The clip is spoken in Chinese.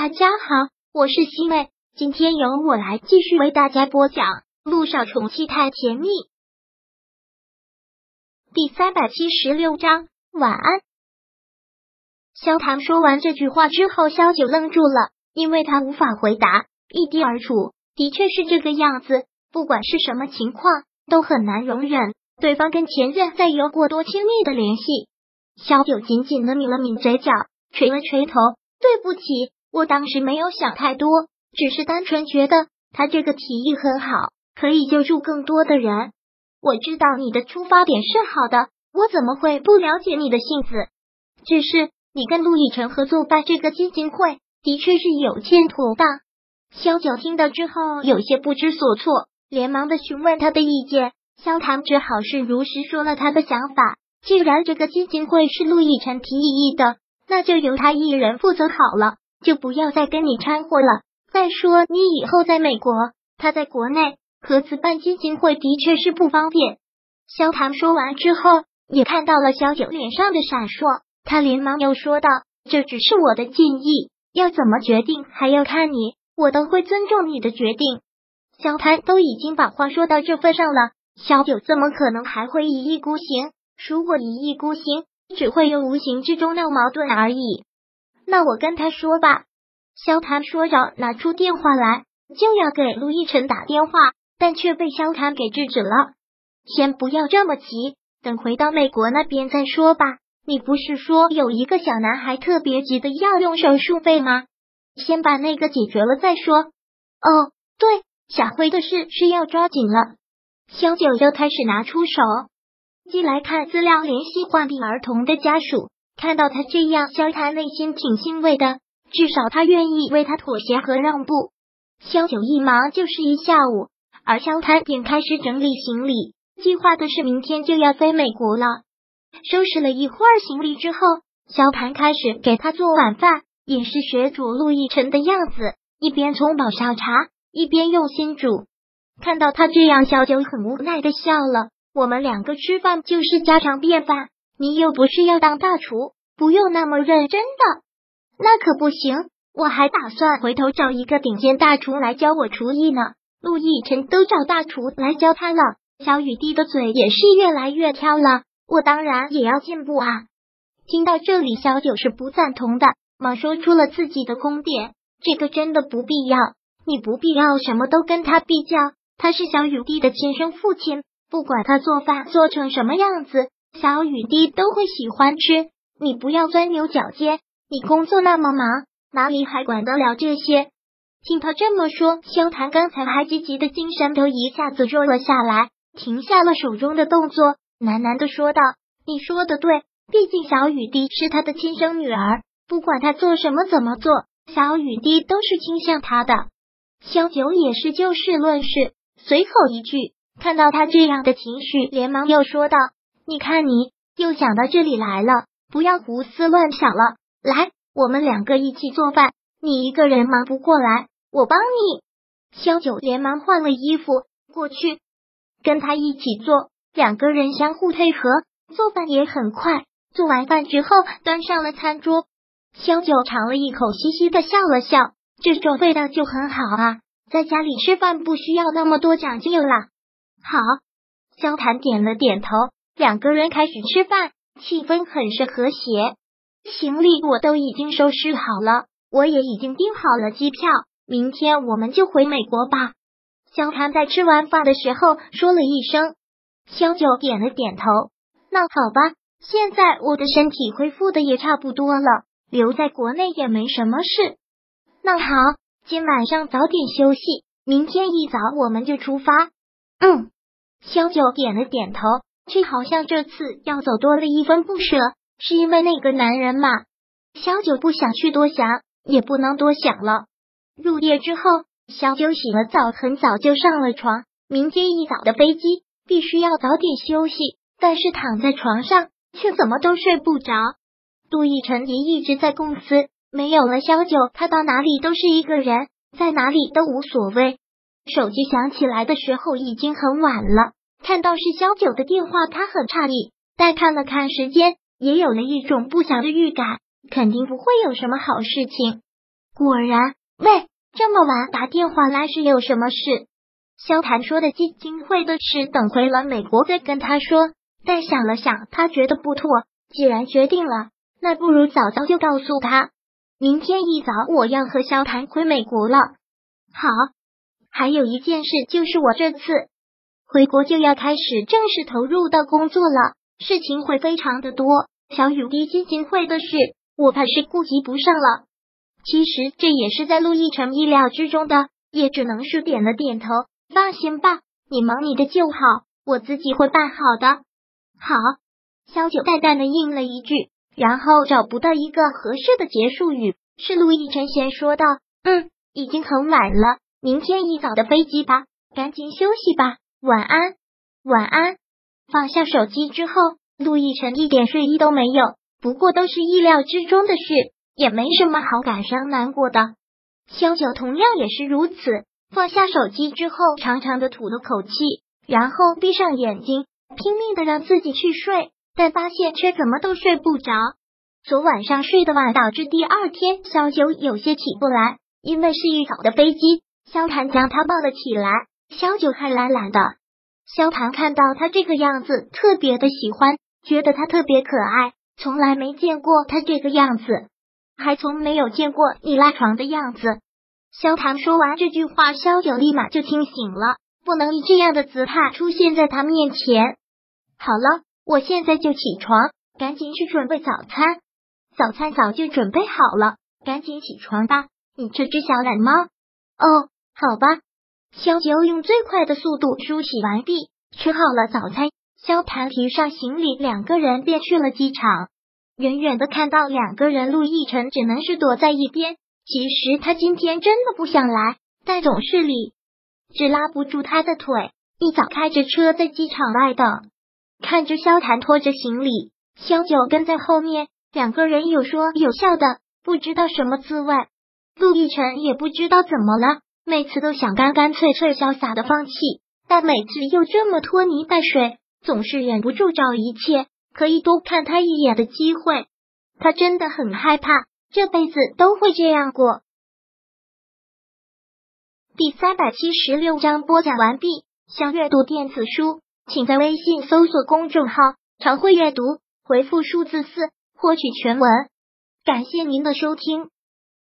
大家好，我是西妹，今天由我来继续为大家播讲《路上宠妻太甜蜜》第三百七十六章。晚安。萧唐说完这句话之后，萧九愣住了，因为他无法回答，一滴而出。的确是这个样子，不管是什么情况，都很难容忍对方跟前任再有过多亲密的联系。萧九紧紧的抿了抿嘴角，垂了垂头，对不起。我当时没有想太多，只是单纯觉得他这个提议很好，可以救助更多的人。我知道你的出发点是好的，我怎么会不了解你的性子？只是你跟陆亦辰合作办这个基金会，的确是有欠妥当。萧九听到之后有些不知所措，连忙的询问他的意见。萧唐只好是如实说了他的想法。既然这个基金会是陆亦辰提议的，那就由他一人负责好了。就不要再跟你掺和了。再说，你以后在美国，他在国内合资办基金会的确是不方便。萧唐说完之后，也看到了萧九脸上的闪烁，他连忙又说道：“这只是我的建议，要怎么决定还要看你，我都会尊重你的决定。”萧谭都已经把话说到这份上了，萧九怎么可能还会一意孤行？如果一意孤行，只会有无形之中闹矛盾而已。那我跟他说吧。萧谭说着，拿出电话来，就要给陆亦辰打电话，但却被萧谭给制止了。先不要这么急，等回到美国那边再说吧。你不是说有一个小男孩特别急的要用手术费吗？先把那个解决了再说。哦，对，小辉的事是要抓紧了。萧九又开始拿出手机来看资料，联系患病儿童的家属。看到他这样，萧谭内心挺欣慰的，至少他愿意为他妥协和让步。萧九一忙就是一下午，而萧谭便开始整理行李，计划的是明天就要飞美国了。收拾了一会儿行李之后，萧谭开始给他做晚饭，也是学煮陆亦辰的样子，一边冲煲小茶，一边用心煮。看到他这样，萧九很无奈的笑了。我们两个吃饭就是家常便饭。你又不是要当大厨，不用那么认真的。那可不行，我还打算回头找一个顶尖大厨来教我厨艺呢。陆亦辰都找大厨来教他了，小雨滴的嘴也是越来越挑了。我当然也要进步啊！听到这里，小九是不赞同的，忙说出了自己的观点：这个真的不必要，你不必要什么都跟他比较。他是小雨滴的亲生父亲，不管他做饭做成什么样子。小雨滴都会喜欢吃，你不要钻牛角尖。你工作那么忙，哪里还管得了这些？听他这么说，萧谭刚才还积极的精神都一下子弱了下来，停下了手中的动作，喃喃的说道：“你说的对，毕竟小雨滴是他的亲生女儿，不管他做什么怎么做，小雨滴都是倾向他的。”萧九也是就事论事，随口一句，看到他这样的情绪，连忙又说道。你看，你又想到这里来了，不要胡思乱想了。来，我们两个一起做饭。你一个人忙不过来，我帮你。萧九连忙换了衣服过去，跟他一起做，两个人相互配合，做饭也很快。做完饭之后，端上了餐桌。萧九尝了一口，嘻嘻的笑了笑，这种味道就很好啊。在家里吃饭不需要那么多讲究啦。好，萧谭点了点头。两个人开始吃饭，气氛很是和谐。行李我都已经收拾好了，我也已经订好了机票，明天我们就回美国吧。萧谭在吃完饭的时候说了一声，萧九点了点头。那好吧，现在我的身体恢复的也差不多了，留在国内也没什么事。那好，今晚上早点休息，明天一早我们就出发。嗯，萧九点了点头。却好像这次要走多了一分不舍，是因为那个男人嘛？小九不想去多想，也不能多想了。入夜之后，小九洗了澡，很早就上了床。明天一早的飞机，必须要早点休息。但是躺在床上，却怎么都睡不着。杜奕晨也一直在公司，没有了小九，他到哪里都是一个人，在哪里都无所谓。手机响起来的时候，已经很晚了。看到是萧九的电话，他很诧异，但看了看时间，也有了一种不祥的预感，肯定不会有什么好事情。果然，喂，这么晚打电话来是有什么事？萧谭说的基金会的事，等回了美国再跟他说。但想了想，他觉得不妥。既然决定了，那不如早早就告诉他。明天一早我要和萧谭回美国了。好，还有一件事，就是我这次回国就要开始正式投入到工作了，事情会非常的多。小雨滴基金会的事，我怕是顾及不上了。其实这也是在陆亦辰意料之中的，也只能是点了点头。放心吧，你忙你的就好，我自己会办好的。好，萧九淡淡的应了一句，然后找不到一个合适的结束语，是陆亦辰先说道：“嗯，已经很晚了，明天一早的飞机吧，赶紧休息吧，晚安，晚安。”放下手机之后，陆亦辰一点睡意都没有，不过都是意料之中的事，也没什么好感伤难过的。萧九同样也是如此。放下手机之后，长长的吐了口气，然后闭上眼睛，拼命的让自己去睡，但发现却怎么都睡不着。昨晚上睡得晚，导致第二天萧九有些起不来，因为是一早的飞机。萧谭将他抱了起来，小九还懒懒的。萧谭看到他这个样子，特别的喜欢，觉得他特别可爱，从来没见过他这个样子，还从没有见过你赖床的样子。萧唐说完这句话，萧九立马就清醒了，不能以这样的姿态出现在他面前。好了，我现在就起床，赶紧去准备早餐。早餐早就准备好了，赶紧起床吧。你这只小懒猫。哦，好吧。萧九用最快的速度梳洗完毕，吃好了早餐，萧谭提上行李，两个人便去了机场。远远的看到两个人，陆亦辰只能是躲在一边。其实他今天真的不想来，但总是理只拉不住他的腿。一早开着车在机场外等，看着萧谭拖着行李，萧九跟在后面，两个人有说有笑的，不知道什么滋味。陆亦辰也不知道怎么了，每次都想干干脆脆潇洒的放弃，但每次又这么拖泥带水，总是忍不住找一切可以多看他一眼的机会。他真的很害怕。这辈子都会这样过。第三百七十六章播讲完毕。想阅读电子书，请在微信搜索公众号“常会阅读”，回复数字四获取全文。感谢您的收听。